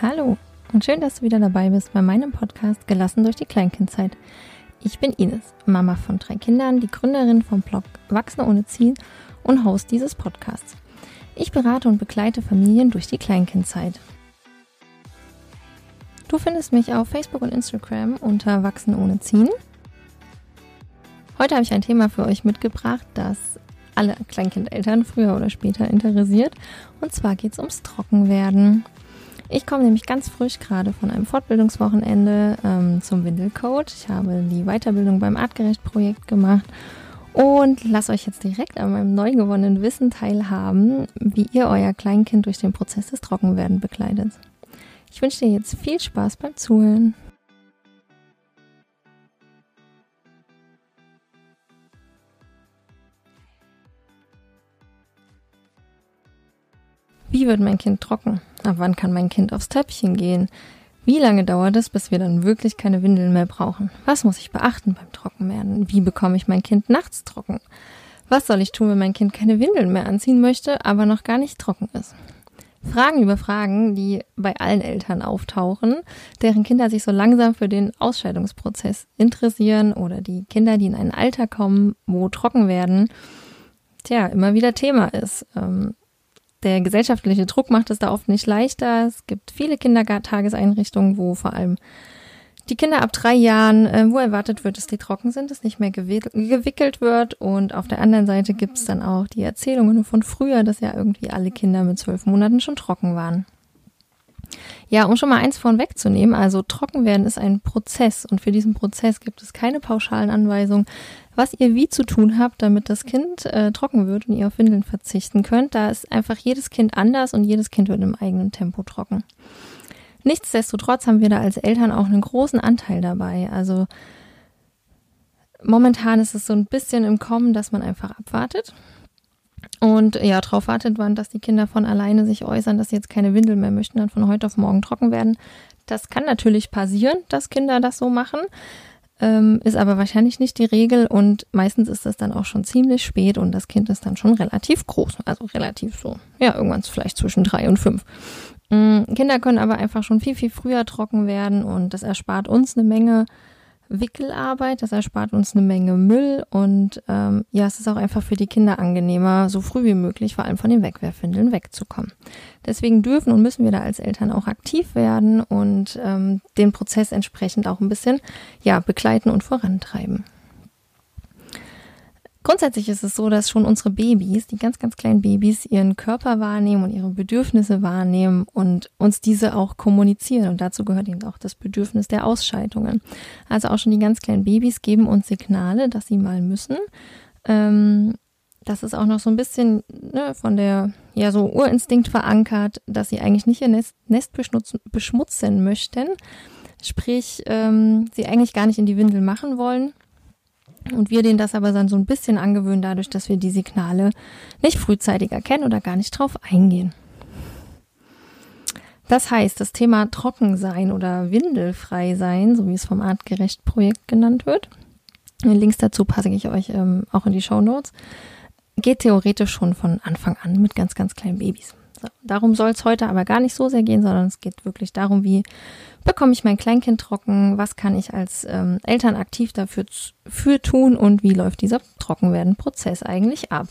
Hallo und schön, dass du wieder dabei bist bei meinem Podcast Gelassen durch die Kleinkindzeit. Ich bin Ines, Mama von drei Kindern, die Gründerin vom Blog Wachsen ohne Ziel und Host dieses Podcasts. Ich berate und begleite Familien durch die Kleinkindzeit. Du findest mich auf Facebook und Instagram unter Wachsen ohne Ziehen. Heute habe ich ein Thema für euch mitgebracht, das alle Kleinkindeltern früher oder später interessiert. Und zwar geht es ums Trockenwerden. Ich komme nämlich ganz frisch gerade von einem Fortbildungswochenende ähm, zum Windelcoach. Ich habe die Weiterbildung beim Artgerecht-Projekt gemacht und lasse euch jetzt direkt an meinem neu gewonnenen Wissen teilhaben, wie ihr euer Kleinkind durch den Prozess des Trockenwerden begleitet. Ich wünsche dir jetzt viel Spaß beim Zuhören. Wie wird mein Kind trocken? Ab wann kann mein Kind aufs Töpfchen gehen? Wie lange dauert es, bis wir dann wirklich keine Windeln mehr brauchen? Was muss ich beachten beim Trockenwerden? Wie bekomme ich mein Kind nachts trocken? Was soll ich tun, wenn mein Kind keine Windeln mehr anziehen möchte, aber noch gar nicht trocken ist? Fragen über Fragen, die bei allen Eltern auftauchen, deren Kinder sich so langsam für den Ausscheidungsprozess interessieren oder die Kinder, die in ein Alter kommen, wo trocken werden, tja, immer wieder Thema ist. Ähm, der gesellschaftliche Druck macht es da oft nicht leichter. Es gibt viele Kindertageseinrichtungen, wo vor allem die Kinder ab drei Jahren, äh, wo erwartet wird, dass die trocken sind, dass nicht mehr gewickelt wird. Und auf der anderen Seite gibt es dann auch die Erzählungen von früher, dass ja irgendwie alle Kinder mit zwölf Monaten schon trocken waren. Ja, um schon mal eins vorn wegzunehmen, also trocken werden ist ein Prozess und für diesen Prozess gibt es keine pauschalen Anweisungen, was ihr wie zu tun habt, damit das Kind äh, trocken wird und ihr auf Windeln verzichten könnt. Da ist einfach jedes Kind anders und jedes Kind wird im eigenen Tempo trocken. Nichtsdestotrotz haben wir da als Eltern auch einen großen Anteil dabei. Also momentan ist es so ein bisschen im Kommen, dass man einfach abwartet und ja, darauf wartet man, dass die Kinder von alleine sich äußern, dass sie jetzt keine Windel mehr möchten, dann von heute auf morgen trocken werden. Das kann natürlich passieren, dass Kinder das so machen, ähm, ist aber wahrscheinlich nicht die Regel und meistens ist das dann auch schon ziemlich spät und das Kind ist dann schon relativ groß, also relativ so, ja, irgendwann vielleicht zwischen drei und fünf. Ähm, Kinder können aber einfach schon viel, viel früher trocken werden und das erspart uns eine Menge Wickelarbeit. Das erspart uns eine Menge Müll und ähm, ja, es ist auch einfach für die Kinder angenehmer, so früh wie möglich vor allem von den Wegwerfwindeln wegzukommen. Deswegen dürfen und müssen wir da als Eltern auch aktiv werden und ähm, den Prozess entsprechend auch ein bisschen ja begleiten und vorantreiben. Grundsätzlich ist es so, dass schon unsere Babys, die ganz, ganz kleinen Babys, ihren Körper wahrnehmen und ihre Bedürfnisse wahrnehmen und uns diese auch kommunizieren. Und dazu gehört eben auch das Bedürfnis der Ausscheidungen. Also auch schon die ganz kleinen Babys geben uns Signale, dass sie mal müssen. Ähm, das ist auch noch so ein bisschen ne, von der, ja, so Urinstinkt verankert, dass sie eigentlich nicht ihr Nest, Nest beschmutzen möchten. Sprich, ähm, sie eigentlich gar nicht in die Windel machen wollen und wir denen das aber dann so ein bisschen angewöhnen, dadurch, dass wir die Signale nicht frühzeitig erkennen oder gar nicht drauf eingehen. Das heißt, das Thema Trockensein oder Windelfrei sein, so wie es vom Artgerecht-Projekt genannt wird, Links dazu passe ich euch ähm, auch in die Show Notes, geht theoretisch schon von Anfang an mit ganz, ganz kleinen Babys. Darum soll es heute aber gar nicht so sehr gehen, sondern es geht wirklich darum, wie bekomme ich mein Kleinkind trocken, was kann ich als ähm, Eltern aktiv dafür für tun und wie läuft dieser Trockenwerden-Prozess eigentlich ab.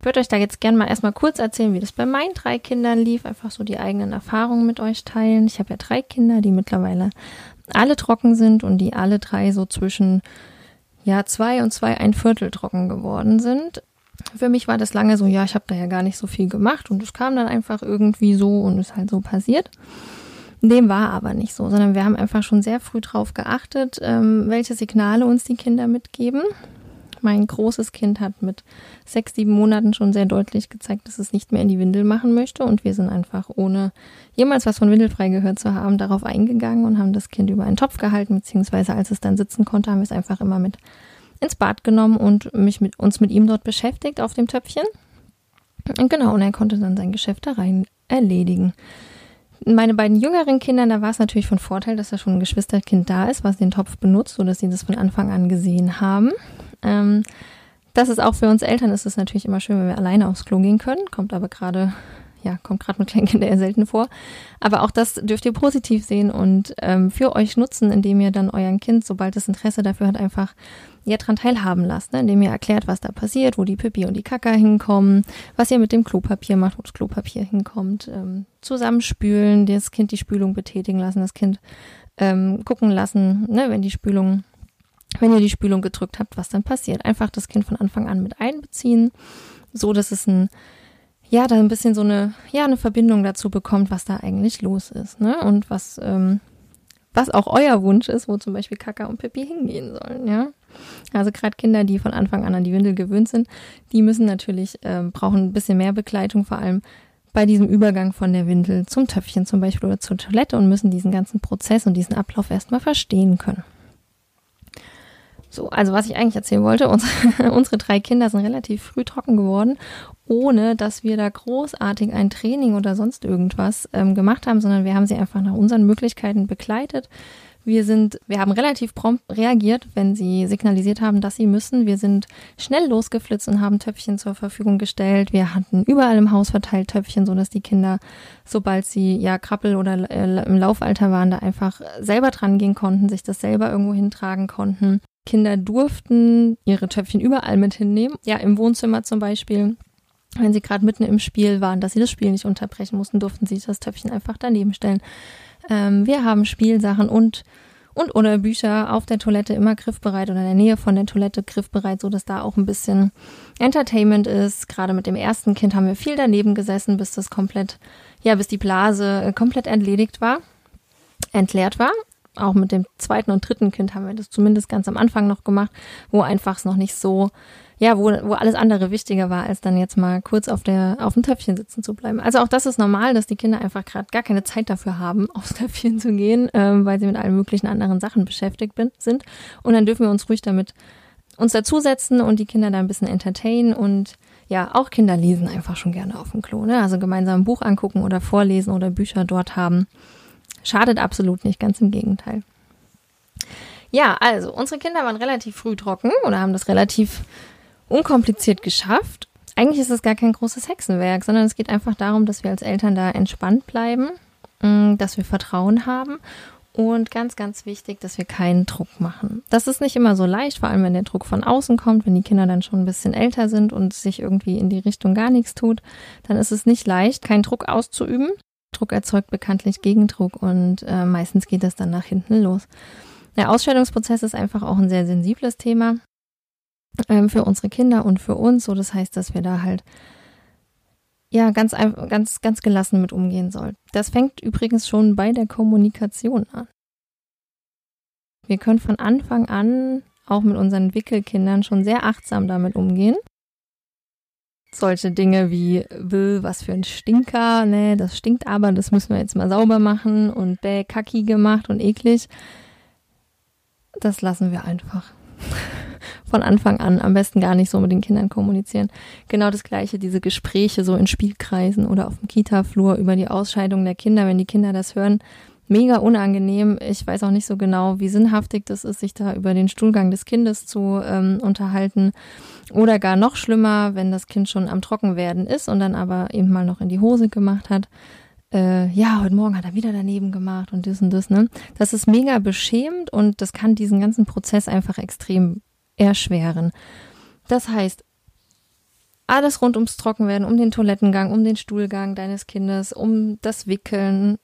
Ich würde euch da jetzt gerne mal erstmal kurz erzählen, wie das bei meinen drei Kindern lief, einfach so die eigenen Erfahrungen mit euch teilen. Ich habe ja drei Kinder, die mittlerweile alle trocken sind und die alle drei so zwischen ja zwei und zwei ein Viertel trocken geworden sind. Für mich war das lange so, ja, ich habe da ja gar nicht so viel gemacht und es kam dann einfach irgendwie so und ist halt so passiert. Dem war aber nicht so, sondern wir haben einfach schon sehr früh drauf geachtet, ähm, welche Signale uns die Kinder mitgeben. Mein großes Kind hat mit sechs, sieben Monaten schon sehr deutlich gezeigt, dass es nicht mehr in die Windel machen möchte. Und wir sind einfach, ohne jemals was von Windelfrei gehört zu haben, darauf eingegangen und haben das Kind über einen Topf gehalten, beziehungsweise als es dann sitzen konnte, haben wir es einfach immer mit ins Bad genommen und mich mit uns mit ihm dort beschäftigt auf dem Töpfchen. Und genau, und er konnte dann sein Geschäft da rein erledigen. Meine beiden jüngeren Kinder, da war es natürlich von Vorteil, dass da schon ein Geschwisterkind da ist, was den Topf benutzt, sodass sie das von Anfang an gesehen haben. Ähm, das ist auch für uns Eltern ist es natürlich immer schön, wenn wir alleine aufs Klo gehen können, kommt aber gerade ja, kommt gerade mit Kleinkindern eher selten vor. Aber auch das dürft ihr positiv sehen und ähm, für euch nutzen, indem ihr dann euren Kind, sobald es Interesse dafür hat, einfach ja dran teilhaben lasst, ne? indem ihr erklärt, was da passiert, wo die Pipi und die Kaka hinkommen, was ihr mit dem Klopapier macht, wo das Klopapier hinkommt, ähm, zusammenspülen, das Kind die Spülung betätigen lassen, das Kind ähm, gucken lassen, ne? wenn die Spülung wenn ihr die Spülung gedrückt habt, was dann passiert. Einfach das Kind von Anfang an mit einbeziehen, so dass es ein ja, da ein bisschen so eine, ja, eine Verbindung dazu bekommt, was da eigentlich los ist, ne? Und was, ähm, was auch euer Wunsch ist, wo zum Beispiel Kaka und Pippi hingehen sollen, ja. Also gerade Kinder, die von Anfang an an die Windel gewöhnt sind, die müssen natürlich, ähm, brauchen ein bisschen mehr Begleitung, vor allem bei diesem Übergang von der Windel zum Töpfchen zum Beispiel oder zur Toilette und müssen diesen ganzen Prozess und diesen Ablauf erstmal verstehen können. So, also was ich eigentlich erzählen wollte, unsere, unsere drei Kinder sind relativ früh trocken geworden, ohne dass wir da großartig ein Training oder sonst irgendwas ähm, gemacht haben, sondern wir haben sie einfach nach unseren Möglichkeiten begleitet. Wir sind, wir haben relativ prompt reagiert, wenn sie signalisiert haben, dass sie müssen. Wir sind schnell losgeflitzt und haben Töpfchen zur Verfügung gestellt. Wir hatten überall im Haus verteilt Töpfchen, so dass die Kinder, sobald sie ja Krabbel oder äh, im Laufalter waren, da einfach selber dran gehen konnten, sich das selber irgendwo hintragen konnten. Kinder durften ihre Töpfchen überall mit hinnehmen. Ja, im Wohnzimmer zum Beispiel. Wenn sie gerade mitten im Spiel waren, dass sie das Spiel nicht unterbrechen mussten, durften sie das Töpfchen einfach daneben stellen. Ähm, wir haben Spielsachen und und oder Bücher auf der Toilette immer griffbereit oder in der Nähe von der Toilette griffbereit, so dass da auch ein bisschen Entertainment ist. Gerade mit dem ersten Kind haben wir viel daneben gesessen, bis das komplett, ja, bis die Blase äh, komplett entledigt war, entleert war auch mit dem zweiten und dritten Kind haben wir das zumindest ganz am Anfang noch gemacht, wo einfach es noch nicht so, ja, wo, wo alles andere wichtiger war, als dann jetzt mal kurz auf der, auf dem Töpfchen sitzen zu bleiben. Also auch das ist normal, dass die Kinder einfach gerade gar keine Zeit dafür haben, aufs Töpfchen zu gehen, ähm, weil sie mit allen möglichen anderen Sachen beschäftigt bin, sind. Und dann dürfen wir uns ruhig damit uns dazusetzen und die Kinder da ein bisschen entertainen und ja, auch Kinder lesen einfach schon gerne auf dem Klo, ne? Also gemeinsam ein Buch angucken oder vorlesen oder Bücher dort haben. Schadet absolut nicht, ganz im Gegenteil. Ja, also unsere Kinder waren relativ früh trocken oder haben das relativ unkompliziert geschafft. Eigentlich ist es gar kein großes Hexenwerk, sondern es geht einfach darum, dass wir als Eltern da entspannt bleiben, mm, dass wir Vertrauen haben und ganz, ganz wichtig, dass wir keinen Druck machen. Das ist nicht immer so leicht, vor allem wenn der Druck von außen kommt, wenn die Kinder dann schon ein bisschen älter sind und sich irgendwie in die Richtung gar nichts tut, dann ist es nicht leicht, keinen Druck auszuüben. Druck erzeugt bekanntlich Gegendruck und äh, meistens geht das dann nach hinten los. Der Ausscheidungsprozess ist einfach auch ein sehr sensibles Thema ähm, für unsere Kinder und für uns. So, das heißt, dass wir da halt ja ganz ganz ganz gelassen mit umgehen sollen. Das fängt übrigens schon bei der Kommunikation an. Wir können von Anfang an auch mit unseren Wickelkindern schon sehr achtsam damit umgehen solche Dinge wie, was für ein Stinker, ne, das stinkt aber, das müssen wir jetzt mal sauber machen und bäh, kacki gemacht und eklig. Das lassen wir einfach. Von Anfang an am besten gar nicht so mit den Kindern kommunizieren. Genau das gleiche, diese Gespräche so in Spielkreisen oder auf dem Kita-Flur über die Ausscheidung der Kinder, wenn die Kinder das hören, mega unangenehm. Ich weiß auch nicht so genau, wie sinnhaftig das ist, sich da über den Stuhlgang des Kindes zu ähm, unterhalten. Oder gar noch schlimmer, wenn das Kind schon am Trockenwerden ist und dann aber eben mal noch in die Hose gemacht hat. Äh, ja, heute Morgen hat er wieder daneben gemacht und das und das, ne? Das ist mega beschämend und das kann diesen ganzen Prozess einfach extrem erschweren. Das heißt, alles rund ums Trockenwerden, um den Toilettengang, um den Stuhlgang deines Kindes, um das Wickeln,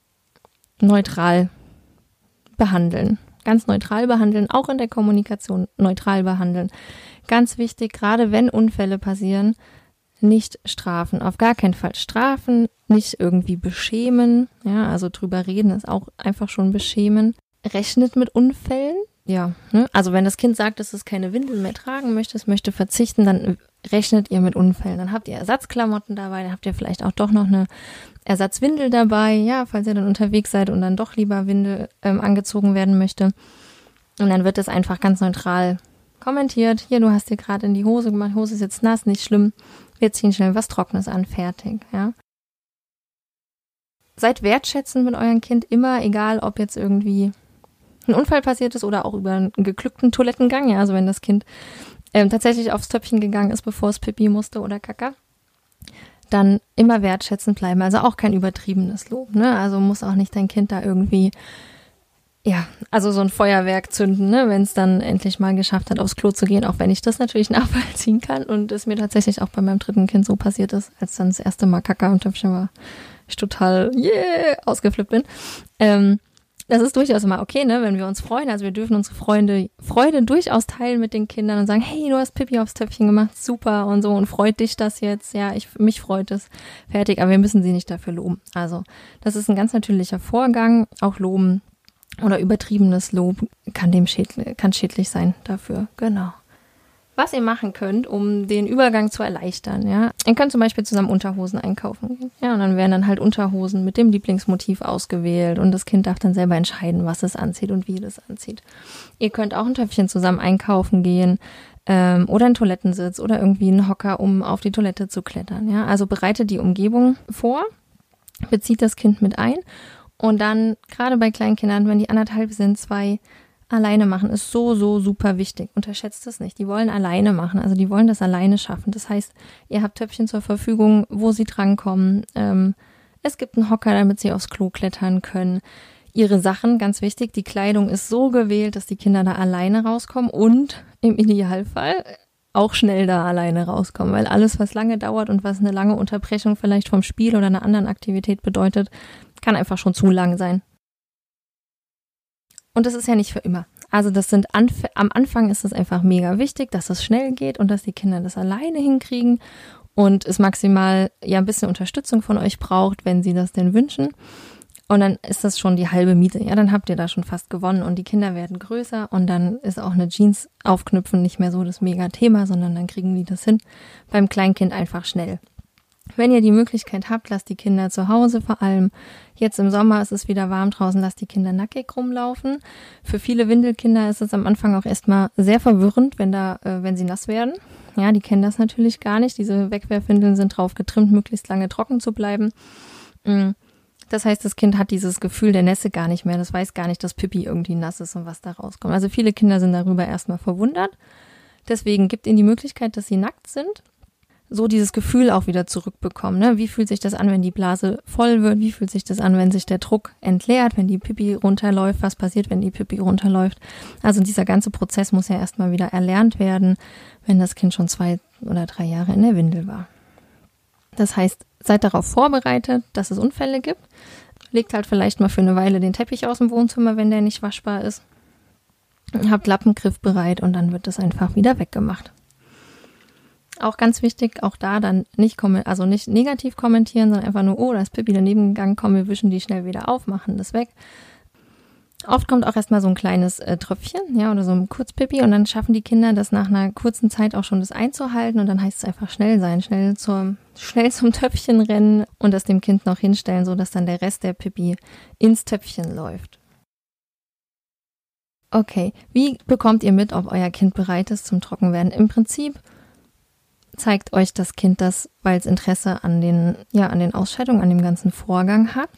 neutral behandeln. Ganz neutral behandeln, auch in der Kommunikation neutral behandeln. Ganz wichtig, gerade wenn Unfälle passieren, nicht strafen, auf gar keinen Fall strafen, nicht irgendwie beschämen, ja, also drüber reden ist auch einfach schon beschämen. Rechnet mit Unfällen, ja, ne? also wenn das Kind sagt, dass es keine Windeln mehr tragen möchte, es möchte verzichten, dann rechnet ihr mit Unfällen. Dann habt ihr Ersatzklamotten dabei, dann habt ihr vielleicht auch doch noch eine Ersatzwindel dabei, ja, falls ihr dann unterwegs seid und dann doch lieber Windel ähm, angezogen werden möchte. Und dann wird es einfach ganz neutral kommentiert. Hier, du hast dir gerade in die Hose gemacht, Hose ist jetzt nass, nicht schlimm. Wir ziehen schnell was Trockenes an, fertig, ja. Seid wertschätzend mit eurem Kind immer, egal ob jetzt irgendwie ein Unfall passiert ist oder auch über einen geglückten Toilettengang, ja. Also wenn das Kind ähm, tatsächlich aufs Töpfchen gegangen ist, bevor es Pipi musste oder Kaka dann immer wertschätzend bleiben. Also auch kein übertriebenes Lob. Ne? Also muss auch nicht dein Kind da irgendwie, ja, also so ein Feuerwerk zünden, ne? wenn es dann endlich mal geschafft hat, aufs Klo zu gehen, auch wenn ich das natürlich nachvollziehen kann und es mir tatsächlich auch bei meinem dritten Kind so passiert ist, als dann das erste Mal Kaka und Töpfchen war, ich total, yeah, ausgeflippt bin. Ähm, das ist durchaus immer okay, ne, wenn wir uns freuen. Also wir dürfen unsere Freunde, Freude durchaus teilen mit den Kindern und sagen, hey, du hast Pippi aufs Töpfchen gemacht, super und so und freut dich das jetzt? Ja, ich, mich freut es. Fertig, aber wir müssen sie nicht dafür loben. Also, das ist ein ganz natürlicher Vorgang. Auch loben oder übertriebenes Lob kann dem schädlich, kann schädlich sein dafür. Genau was ihr machen könnt, um den Übergang zu erleichtern. Ja, ihr könnt zum Beispiel zusammen Unterhosen einkaufen. Ja, und dann werden dann halt Unterhosen mit dem Lieblingsmotiv ausgewählt und das Kind darf dann selber entscheiden, was es anzieht und wie es anzieht. Ihr könnt auch ein Töpfchen zusammen einkaufen gehen ähm, oder einen Toilettensitz oder irgendwie einen Hocker, um auf die Toilette zu klettern. Ja, also bereitet die Umgebung vor, bezieht das Kind mit ein und dann gerade bei Kleinkindern, wenn die anderthalb sind, zwei alleine machen ist so, so super wichtig. Unterschätzt das nicht. Die wollen alleine machen. Also die wollen das alleine schaffen. Das heißt, ihr habt Töpfchen zur Verfügung, wo sie drankommen. Ähm, es gibt einen Hocker, damit sie aufs Klo klettern können. Ihre Sachen, ganz wichtig, die Kleidung ist so gewählt, dass die Kinder da alleine rauskommen und im Idealfall auch schnell da alleine rauskommen, weil alles, was lange dauert und was eine lange Unterbrechung vielleicht vom Spiel oder einer anderen Aktivität bedeutet, kann einfach schon zu lang sein. Und das ist ja nicht für immer. Also das sind Anf am Anfang ist es einfach mega wichtig, dass es schnell geht und dass die Kinder das alleine hinkriegen und es maximal ja ein bisschen Unterstützung von euch braucht, wenn sie das denn wünschen. Und dann ist das schon die halbe Miete. Ja, dann habt ihr da schon fast gewonnen und die Kinder werden größer und dann ist auch eine Jeans aufknüpfen nicht mehr so das mega Thema, sondern dann kriegen die das hin. Beim Kleinkind einfach schnell. Wenn ihr die Möglichkeit habt, lasst die Kinder zu Hause vor allem. Jetzt im Sommer ist es wieder warm draußen, lasst die Kinder nackig rumlaufen. Für viele Windelkinder ist es am Anfang auch erstmal sehr verwirrend, wenn da, äh, wenn sie nass werden. Ja, die kennen das natürlich gar nicht. Diese Wegwerfwindeln sind drauf getrimmt, möglichst lange trocken zu bleiben. Mm. Das heißt, das Kind hat dieses Gefühl der Nässe gar nicht mehr. Das weiß gar nicht, dass Pipi irgendwie nass ist und was da rauskommt. Also viele Kinder sind darüber erstmal verwundert. Deswegen gibt ihnen die Möglichkeit, dass sie nackt sind so dieses Gefühl auch wieder zurückbekommen. Ne? Wie fühlt sich das an, wenn die Blase voll wird? Wie fühlt sich das an, wenn sich der Druck entleert, wenn die Pipi runterläuft? Was passiert, wenn die Pipi runterläuft? Also dieser ganze Prozess muss ja erstmal wieder erlernt werden, wenn das Kind schon zwei oder drei Jahre in der Windel war. Das heißt, seid darauf vorbereitet, dass es Unfälle gibt. Legt halt vielleicht mal für eine Weile den Teppich aus dem Wohnzimmer, wenn der nicht waschbar ist. Habt Lappengriff bereit und dann wird das einfach wieder weggemacht. Auch ganz wichtig, auch da dann nicht also nicht negativ kommentieren, sondern einfach nur, oh, da ist Pippi daneben gegangen, komm, wir wischen die schnell wieder auf, machen das weg. Oft kommt auch erstmal so ein kleines äh, Tröpfchen, ja, oder so ein Kurzpipi und dann schaffen die Kinder das nach einer kurzen Zeit auch schon das einzuhalten und dann heißt es einfach schnell sein, schnell zum, schnell zum Töpfchen rennen und das dem Kind noch hinstellen, so dass dann der Rest der Pipi ins Töpfchen läuft. Okay, wie bekommt ihr mit, ob euer Kind bereit ist zum Trockenwerden? Im Prinzip zeigt euch das Kind das, weil es Interesse an den, ja, an den Ausscheidungen, an dem ganzen Vorgang hat.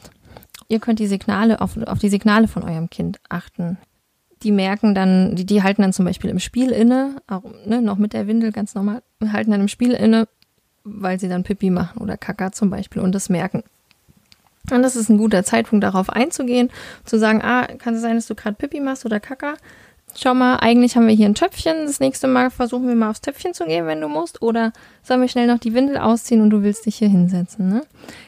Ihr könnt die Signale auf, auf die Signale von eurem Kind achten. Die merken dann, die, die halten dann zum Beispiel im Spiel inne, auch ne, noch mit der Windel ganz normal, halten dann im Spiel inne, weil sie dann Pipi machen oder Kaka zum Beispiel und das merken. Und das ist ein guter Zeitpunkt, darauf einzugehen, zu sagen, ah, kann es sein, dass du gerade Pipi machst oder Kaka? Schau mal, eigentlich haben wir hier ein Töpfchen. Das nächste Mal versuchen wir mal aufs Töpfchen zu gehen, wenn du musst. Oder sollen wir schnell noch die Windel ausziehen und du willst dich hier hinsetzen. Ne?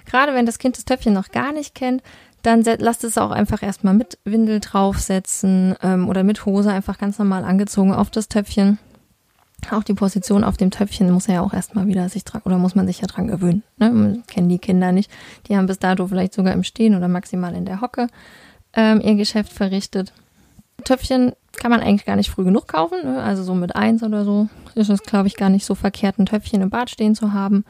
Gerade wenn das Kind das Töpfchen noch gar nicht kennt, dann lasst es auch einfach erstmal mit Windel draufsetzen ähm, oder mit Hose einfach ganz normal angezogen auf das Töpfchen. Auch die Position auf dem Töpfchen muss er ja auch erstmal wieder sich dran, oder muss man sich ja dran gewöhnen. Ne? Kennen die Kinder nicht. Die haben bis dato vielleicht sogar im Stehen oder maximal in der Hocke ähm, ihr Geschäft verrichtet. Töpfchen kann man eigentlich gar nicht früh genug kaufen. Ne? Also so mit eins oder so ist es, glaube ich, gar nicht so verkehrt, ein Töpfchen im Bad stehen zu haben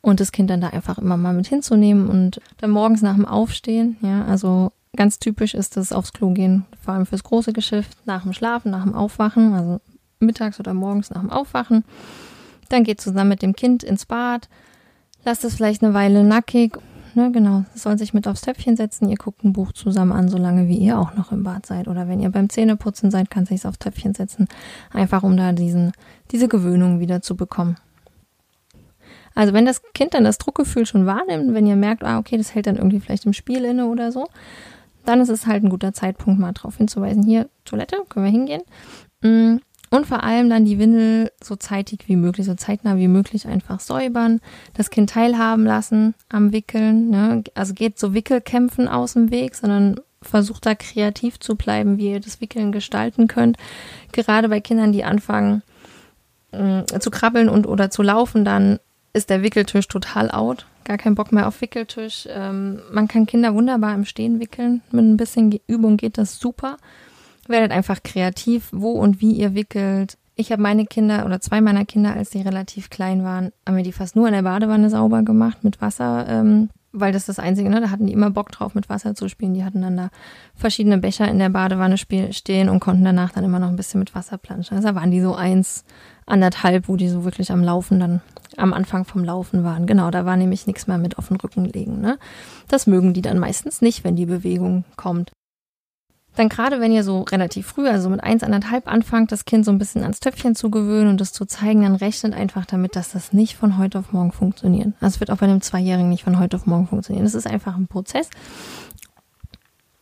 und das Kind dann da einfach immer mal mit hinzunehmen und dann morgens nach dem Aufstehen, ja, also ganz typisch ist das aufs Klo gehen, vor allem fürs große Geschäft, nach dem Schlafen, nach dem Aufwachen, also mittags oder morgens nach dem Aufwachen. Dann geht zusammen mit dem Kind ins Bad, lasst es vielleicht eine Weile nackig ne, genau. Es soll sich mit aufs Töpfchen setzen. Ihr guckt ein Buch zusammen an, solange wie ihr auch noch im Bad seid. Oder wenn ihr beim Zähneputzen seid, kann sich aufs Töpfchen setzen. Einfach um da diesen, diese Gewöhnung wieder zu bekommen. Also wenn das Kind dann das Druckgefühl schon wahrnimmt, wenn ihr merkt, ah, okay, das hält dann irgendwie vielleicht im Spiel inne oder so, dann ist es halt ein guter Zeitpunkt, mal darauf hinzuweisen, hier, Toilette, können wir hingehen. Und vor allem dann die Windel so zeitig wie möglich, so zeitnah wie möglich einfach säubern, das Kind teilhaben lassen am Wickeln. Ne? Also geht so Wickelkämpfen aus dem Weg, sondern versucht da kreativ zu bleiben, wie ihr das Wickeln gestalten könnt. Gerade bei Kindern, die anfangen äh, zu krabbeln und oder zu laufen, dann ist der Wickeltisch total out. Gar kein Bock mehr auf Wickeltisch. Ähm, man kann Kinder wunderbar im Stehen wickeln. Mit ein bisschen Übung geht das super. Werdet einfach kreativ, wo und wie ihr wickelt. Ich habe meine Kinder oder zwei meiner Kinder, als sie relativ klein waren, haben wir die fast nur in der Badewanne sauber gemacht mit Wasser, ähm, weil das das Einzige, ne? Da hatten die immer Bock drauf, mit Wasser zu spielen. Die hatten dann da verschiedene Becher in der Badewanne stehen und konnten danach dann immer noch ein bisschen mit Wasser planschen. Also da waren die so eins, anderthalb, wo die so wirklich am Laufen dann am Anfang vom Laufen waren. Genau, da war nämlich nichts mehr mit auf den Rücken legen. Ne? Das mögen die dann meistens nicht, wenn die Bewegung kommt. Dann gerade wenn ihr so relativ früh, also mit eins, anderthalb anfangt, das Kind so ein bisschen ans Töpfchen zu gewöhnen und das zu zeigen, dann rechnet einfach damit, dass das nicht von heute auf morgen funktioniert. Also es wird auch bei einem Zweijährigen nicht von heute auf morgen funktionieren. Das ist einfach ein Prozess.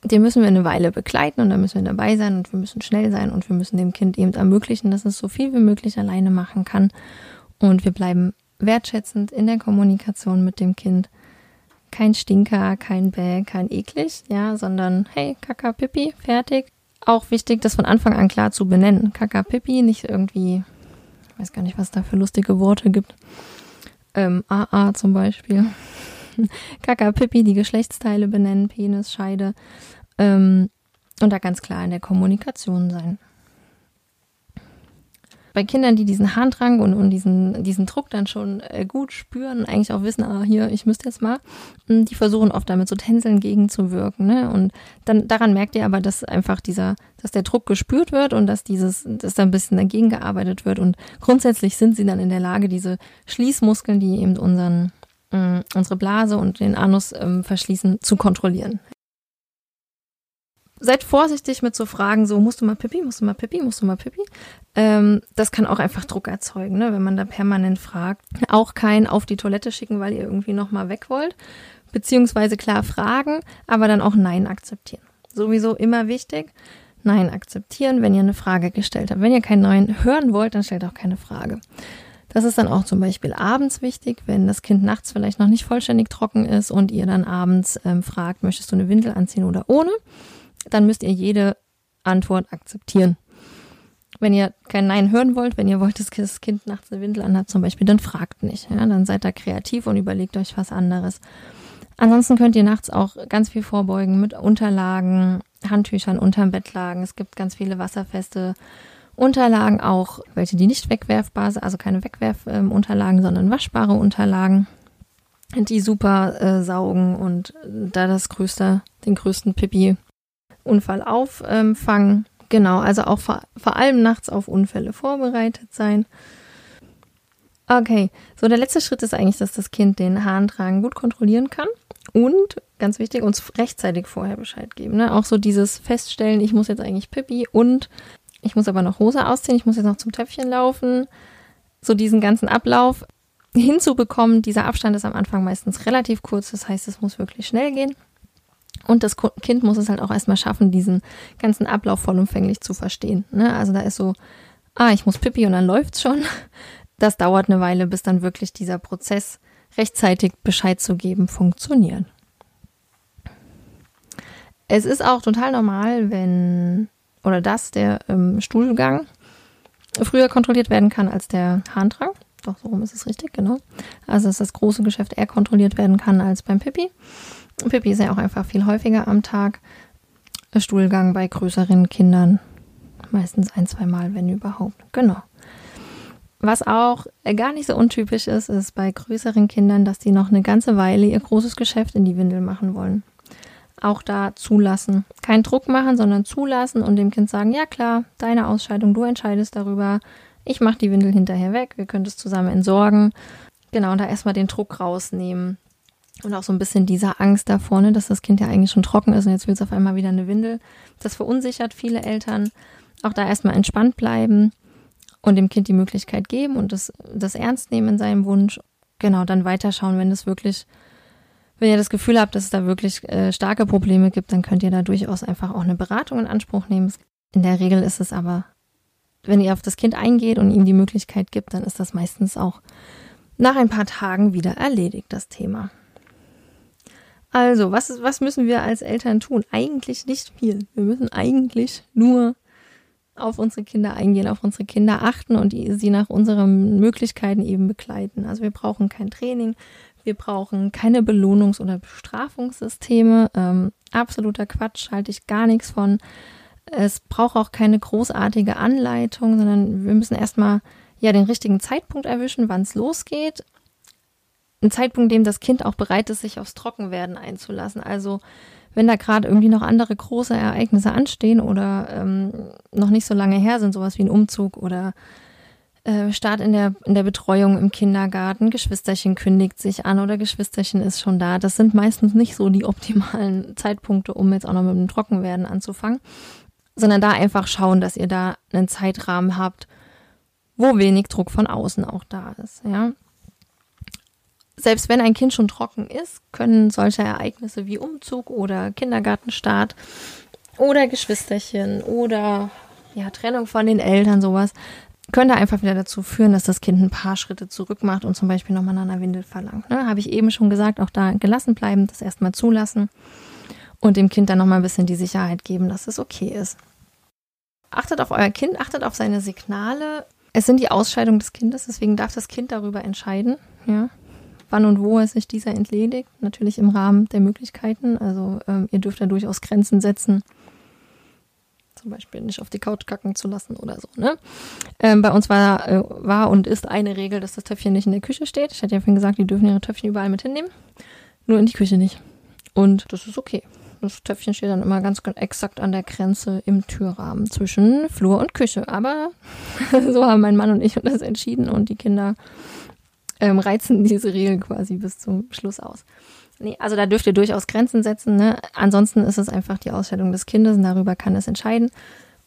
Den müssen wir eine Weile begleiten und da müssen wir dabei sein und wir müssen schnell sein und wir müssen dem Kind eben ermöglichen, dass es so viel wie möglich alleine machen kann. Und wir bleiben wertschätzend in der Kommunikation mit dem Kind kein Stinker, kein Bäh, kein eklig, ja, sondern hey, Kaka, Pipi, fertig. Auch wichtig, das von Anfang an klar zu benennen. Kaka, Pipi, nicht irgendwie, ich weiß gar nicht, was da für lustige Worte gibt. Ähm, AA zum Beispiel. Kaka, Pipi, die Geschlechtsteile benennen, Penis, Scheide. Ähm, und da ganz klar in der Kommunikation sein bei Kindern, die diesen Harndrang und, und diesen, diesen Druck dann schon äh, gut spüren, eigentlich auch wissen, ah, hier, ich müsste jetzt mal, hm, die versuchen oft damit so Tänzeln gegenzuwirken. Ne? Und dann daran merkt ihr aber, dass einfach dieser, dass der Druck gespürt wird und dass dieses, dass da ein bisschen dagegen gearbeitet wird. Und grundsätzlich sind sie dann in der Lage, diese Schließmuskeln, die eben unseren, äh, unsere Blase und den Anus äh, verschließen, zu kontrollieren seid vorsichtig mit so Fragen, so musst du mal Pipi, musst du mal Pipi, musst du mal Pipi. Ähm, das kann auch einfach Druck erzeugen, ne, wenn man da permanent fragt. Auch kein auf die Toilette schicken, weil ihr irgendwie nochmal weg wollt. Beziehungsweise klar fragen, aber dann auch Nein akzeptieren. Sowieso immer wichtig. Nein akzeptieren, wenn ihr eine Frage gestellt habt. Wenn ihr kein Nein hören wollt, dann stellt auch keine Frage. Das ist dann auch zum Beispiel abends wichtig, wenn das Kind nachts vielleicht noch nicht vollständig trocken ist und ihr dann abends ähm, fragt, möchtest du eine Windel anziehen oder ohne dann müsst ihr jede Antwort akzeptieren. Wenn ihr kein Nein hören wollt, wenn ihr wollt, dass das Kind nachts eine Windel anhat zum Beispiel, dann fragt nicht. Ja? Dann seid da kreativ und überlegt euch was anderes. Ansonsten könnt ihr nachts auch ganz viel vorbeugen mit Unterlagen, Handtüchern unterm Bettlagen. Es gibt ganz viele wasserfeste Unterlagen, auch welche, die nicht wegwerfbar sind, also keine Wegwerfunterlagen, sondern waschbare Unterlagen, die super äh, saugen und da das größte, den größten Pipi Unfall auffangen. Genau, also auch vor, vor allem nachts auf Unfälle vorbereitet sein. Okay, so der letzte Schritt ist eigentlich, dass das Kind den Harndrang gut kontrollieren kann und ganz wichtig, uns rechtzeitig vorher Bescheid geben. Ne? Auch so dieses Feststellen, ich muss jetzt eigentlich Pipi und ich muss aber noch Hose ausziehen, ich muss jetzt noch zum Töpfchen laufen. So diesen ganzen Ablauf hinzubekommen. Dieser Abstand ist am Anfang meistens relativ kurz, das heißt, es muss wirklich schnell gehen. Und das Kind muss es halt auch erstmal schaffen, diesen ganzen Ablauf vollumfänglich zu verstehen. Ne? Also da ist so, ah, ich muss Pipi und dann läuft's schon. Das dauert eine Weile, bis dann wirklich dieser Prozess rechtzeitig Bescheid zu geben funktioniert. Es ist auch total normal, wenn oder dass der ähm, Stuhlgang früher kontrolliert werden kann als der Harndrang. Doch, so rum ist es richtig, genau. Also dass das große Geschäft eher kontrolliert werden kann als beim Pipi. Pipi ist ja auch einfach viel häufiger am Tag. Stuhlgang bei größeren Kindern meistens ein, zwei Mal, wenn überhaupt. Genau. Was auch gar nicht so untypisch ist, ist bei größeren Kindern, dass die noch eine ganze Weile ihr großes Geschäft in die Windel machen wollen. Auch da zulassen. Kein Druck machen, sondern zulassen und dem Kind sagen, ja klar, deine Ausscheidung, du entscheidest darüber. Ich mache die Windel hinterher weg, wir können es zusammen entsorgen. Genau, und da erstmal den Druck rausnehmen. Und auch so ein bisschen diese Angst davor, ne, dass das Kind ja eigentlich schon trocken ist und jetzt will es auf einmal wieder eine Windel. Das verunsichert viele Eltern. Auch da erstmal entspannt bleiben und dem Kind die Möglichkeit geben und das, das ernst nehmen in seinem Wunsch. genau, dann weiterschauen, wenn es wirklich, wenn ihr das Gefühl habt, dass es da wirklich äh, starke Probleme gibt, dann könnt ihr da durchaus einfach auch eine Beratung in Anspruch nehmen. In der Regel ist es aber, wenn ihr auf das Kind eingeht und ihm die Möglichkeit gibt, dann ist das meistens auch nach ein paar Tagen wieder erledigt, das Thema. Also, was, was müssen wir als Eltern tun? Eigentlich nicht viel. Wir müssen eigentlich nur auf unsere Kinder eingehen, auf unsere Kinder achten und sie nach unseren Möglichkeiten eben begleiten. Also wir brauchen kein Training, wir brauchen keine Belohnungs- oder Bestrafungssysteme. Ähm, absoluter Quatsch, halte ich gar nichts von. Es braucht auch keine großartige Anleitung, sondern wir müssen erstmal ja den richtigen Zeitpunkt erwischen, wann es losgeht. Ein Zeitpunkt, dem das Kind auch bereit ist, sich aufs Trockenwerden einzulassen. Also wenn da gerade irgendwie noch andere große Ereignisse anstehen oder ähm, noch nicht so lange her sind, sowas wie ein Umzug oder äh, Start in der, in der Betreuung im Kindergarten, Geschwisterchen kündigt sich an oder Geschwisterchen ist schon da. Das sind meistens nicht so die optimalen Zeitpunkte, um jetzt auch noch mit dem Trockenwerden anzufangen, sondern da einfach schauen, dass ihr da einen Zeitrahmen habt, wo wenig Druck von außen auch da ist, ja selbst wenn ein Kind schon trocken ist, können solche Ereignisse wie Umzug oder Kindergartenstart oder Geschwisterchen oder ja, Trennung von den Eltern, sowas, könnte einfach wieder dazu führen, dass das Kind ein paar Schritte zurück macht und zum Beispiel nochmal nach einer Windel verlangt. Ne? Habe ich eben schon gesagt, auch da gelassen bleiben, das erstmal zulassen und dem Kind dann nochmal ein bisschen die Sicherheit geben, dass es okay ist. Achtet auf euer Kind, achtet auf seine Signale. Es sind die Ausscheidungen des Kindes, deswegen darf das Kind darüber entscheiden. Ja, wann und wo es sich dieser entledigt. Natürlich im Rahmen der Möglichkeiten. Also ähm, ihr dürft da durchaus Grenzen setzen. Zum Beispiel nicht auf die Couch kacken zu lassen oder so. Ne? Ähm, bei uns war, äh, war und ist eine Regel, dass das Töpfchen nicht in der Küche steht. Ich hatte ja vorhin gesagt, die dürfen ihre Töpfchen überall mit hinnehmen. Nur in die Küche nicht. Und das ist okay. Das Töpfchen steht dann immer ganz exakt an der Grenze im Türrahmen zwischen Flur und Küche. Aber so haben mein Mann und ich das entschieden und die Kinder ähm, reizen diese Regeln quasi bis zum Schluss aus. Nee, also da dürft ihr durchaus Grenzen setzen. Ne? Ansonsten ist es einfach die Ausscheidung des Kindes und darüber kann es entscheiden.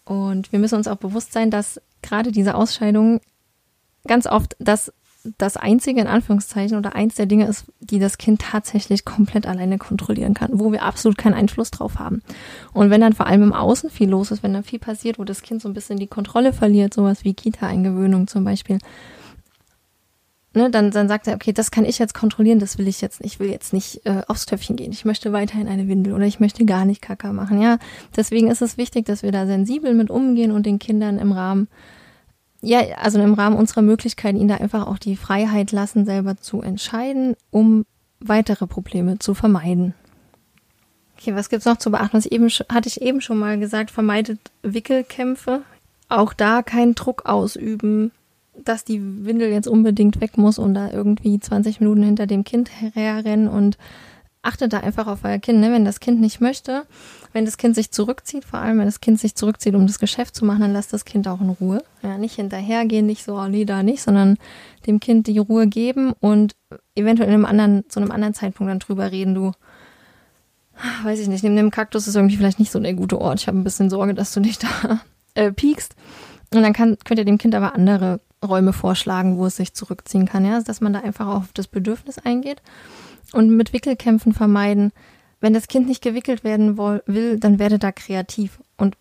Und wir müssen uns auch bewusst sein, dass gerade diese Ausscheidung ganz oft das, das einzige in Anführungszeichen oder eins der Dinge ist, die das Kind tatsächlich komplett alleine kontrollieren kann, wo wir absolut keinen Einfluss drauf haben. Und wenn dann vor allem im Außen viel los ist, wenn dann viel passiert, wo das Kind so ein bisschen die Kontrolle verliert, sowas wie Kita-Eingewöhnung zum Beispiel, ne, dann, dann sagt er, okay, das kann ich jetzt kontrollieren, das will ich jetzt nicht. Ich will jetzt nicht äh, aufs Töpfchen gehen. Ich möchte weiterhin eine Windel oder ich möchte gar nicht Kacker machen. Ja, deswegen ist es wichtig, dass wir da sensibel mit umgehen und den Kindern im Rahmen, ja, also im Rahmen unserer Möglichkeiten, ihnen da einfach auch die Freiheit lassen, selber zu entscheiden, um weitere Probleme zu vermeiden. Okay, was gibt's noch zu beachten? Was eben, hatte ich eben schon mal gesagt, vermeidet Wickelkämpfe. Auch da keinen Druck ausüben, dass die Windel jetzt unbedingt weg muss und da irgendwie 20 Minuten hinter dem Kind herrennen und achtet da einfach auf euer Kind. Ne? Wenn das Kind nicht möchte, wenn das Kind sich zurückzieht, vor allem wenn das Kind sich zurückzieht, um das Geschäft zu machen, dann lasst das Kind auch in Ruhe. Ja, nicht hinterhergehen, nicht so, oh nee, da nicht, sondern dem Kind die Ruhe geben und eventuell in einem anderen, zu einem anderen Zeitpunkt dann drüber reden, du, weiß ich nicht, neben dem Kaktus ist irgendwie vielleicht nicht so der gute Ort. Ich habe ein bisschen Sorge, dass du dich da äh, piekst. Und dann kann, könnt ihr dem Kind aber andere Räume vorschlagen, wo es sich zurückziehen kann, ja, dass man da einfach auf das Bedürfnis eingeht und mit Wickelkämpfen vermeiden. Wenn das Kind nicht gewickelt werden will, dann werde da kreativ und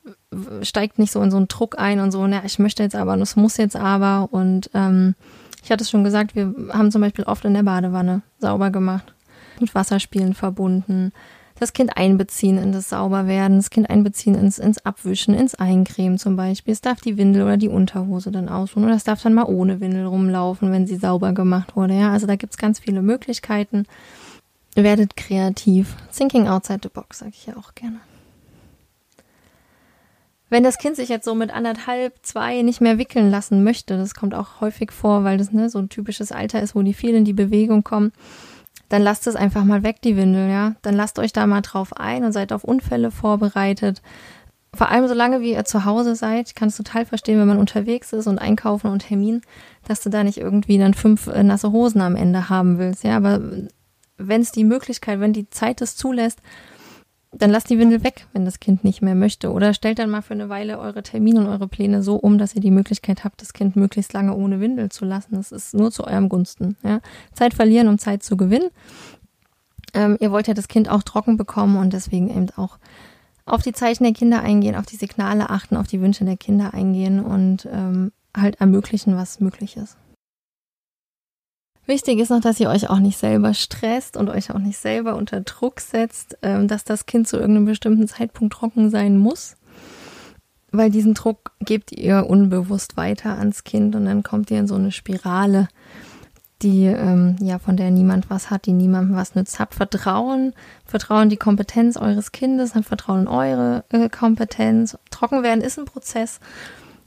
steigt nicht so in so einen Druck ein und so, na, ich möchte jetzt aber und es muss jetzt aber und ähm, ich hatte es schon gesagt, wir haben zum Beispiel oft in der Badewanne sauber gemacht, mit Wasserspielen verbunden, das Kind einbeziehen in das Sauberwerden, das Kind einbeziehen ins, ins Abwischen, ins Eincremen zum Beispiel. Es darf die Windel oder die Unterhose dann aussuchen oder es darf dann mal ohne Windel rumlaufen, wenn sie sauber gemacht wurde. Ja, also da gibt's ganz viele Möglichkeiten. Werdet kreativ. Thinking outside the box, sage ich ja auch gerne. Wenn das Kind sich jetzt so mit anderthalb, zwei nicht mehr wickeln lassen möchte, das kommt auch häufig vor, weil das ne, so ein typisches Alter ist, wo die viel in die Bewegung kommen, dann lasst es einfach mal weg, die Windel, ja. Dann lasst euch da mal drauf ein und seid auf Unfälle vorbereitet. Vor allem solange wie ihr zu Hause seid, kann es total verstehen, wenn man unterwegs ist und einkaufen und Termin, dass du da nicht irgendwie dann fünf äh, nasse Hosen am Ende haben willst, ja. Aber wenn es die Möglichkeit, wenn die Zeit es zulässt, dann lasst die Windel weg, wenn das Kind nicht mehr möchte. Oder stellt dann mal für eine Weile eure Termine und eure Pläne so um, dass ihr die Möglichkeit habt, das Kind möglichst lange ohne Windel zu lassen. Das ist nur zu eurem Gunsten. Ja? Zeit verlieren, um Zeit zu gewinnen. Ähm, ihr wollt ja das Kind auch trocken bekommen und deswegen eben auch auf die Zeichen der Kinder eingehen, auf die Signale achten, auf die Wünsche der Kinder eingehen und ähm, halt ermöglichen, was möglich ist. Wichtig ist noch, dass ihr euch auch nicht selber stresst und euch auch nicht selber unter Druck setzt, ähm, dass das Kind zu irgendeinem bestimmten Zeitpunkt trocken sein muss. Weil diesen Druck gebt ihr unbewusst weiter ans Kind und dann kommt ihr in so eine Spirale, die ähm, ja von der niemand was hat, die niemandem was nützt. Habt Vertrauen, Vertrauen die Kompetenz eures Kindes, habt Vertrauen in eure äh, Kompetenz. Trocken werden ist ein Prozess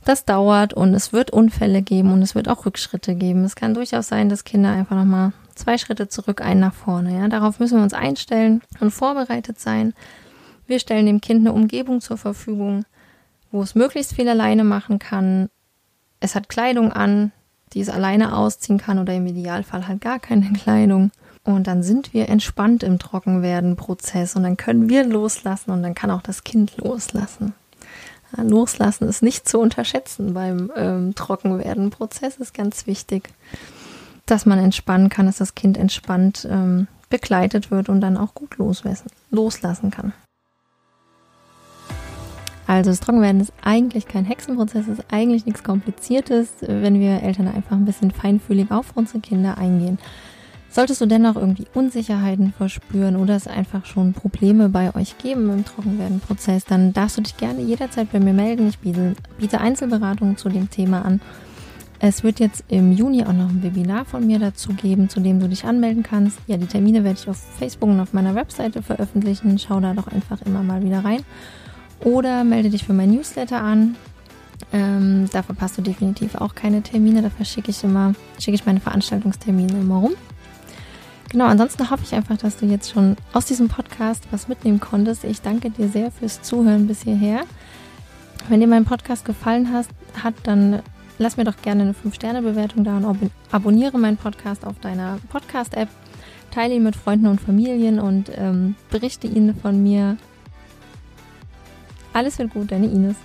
das dauert und es wird Unfälle geben und es wird auch Rückschritte geben. Es kann durchaus sein, dass Kinder einfach nochmal zwei Schritte zurück, einen nach vorne. Ja? Darauf müssen wir uns einstellen und vorbereitet sein. Wir stellen dem Kind eine Umgebung zur Verfügung, wo es möglichst viel alleine machen kann. Es hat Kleidung an, die es alleine ausziehen kann oder im Idealfall halt gar keine Kleidung. Und dann sind wir entspannt im Trockenwerden-Prozess und dann können wir loslassen und dann kann auch das Kind loslassen. Loslassen ist nicht zu unterschätzen beim ähm, Trockenwerden-Prozess, ist ganz wichtig, dass man entspannen kann, dass das Kind entspannt ähm, begleitet wird und dann auch gut loslassen kann. Also das Trockenwerden ist eigentlich kein Hexenprozess, ist eigentlich nichts Kompliziertes, wenn wir Eltern einfach ein bisschen feinfühlig auf unsere Kinder eingehen. Solltest du dennoch irgendwie Unsicherheiten verspüren oder es einfach schon Probleme bei euch geben im Trockenwerden-Prozess, dann darfst du dich gerne jederzeit bei mir melden. Ich biete, biete Einzelberatungen zu dem Thema an. Es wird jetzt im Juni auch noch ein Webinar von mir dazu geben, zu dem du dich anmelden kannst. Ja, die Termine werde ich auf Facebook und auf meiner Webseite veröffentlichen. Schau da doch einfach immer mal wieder rein. Oder melde dich für mein Newsletter an. Ähm, da verpasst du definitiv auch keine Termine. Da verschicke ich immer, schicke ich meine Veranstaltungstermine immer rum. Genau, ansonsten hoffe ich einfach, dass du jetzt schon aus diesem Podcast was mitnehmen konntest. Ich danke dir sehr fürs Zuhören bis hierher. Wenn dir mein Podcast gefallen hast, hat, dann lass mir doch gerne eine 5-Sterne-Bewertung da und abonniere meinen Podcast auf deiner Podcast-App. Teile ihn mit Freunden und Familien und ähm, berichte ihnen von mir. Alles wird gut, deine Ines.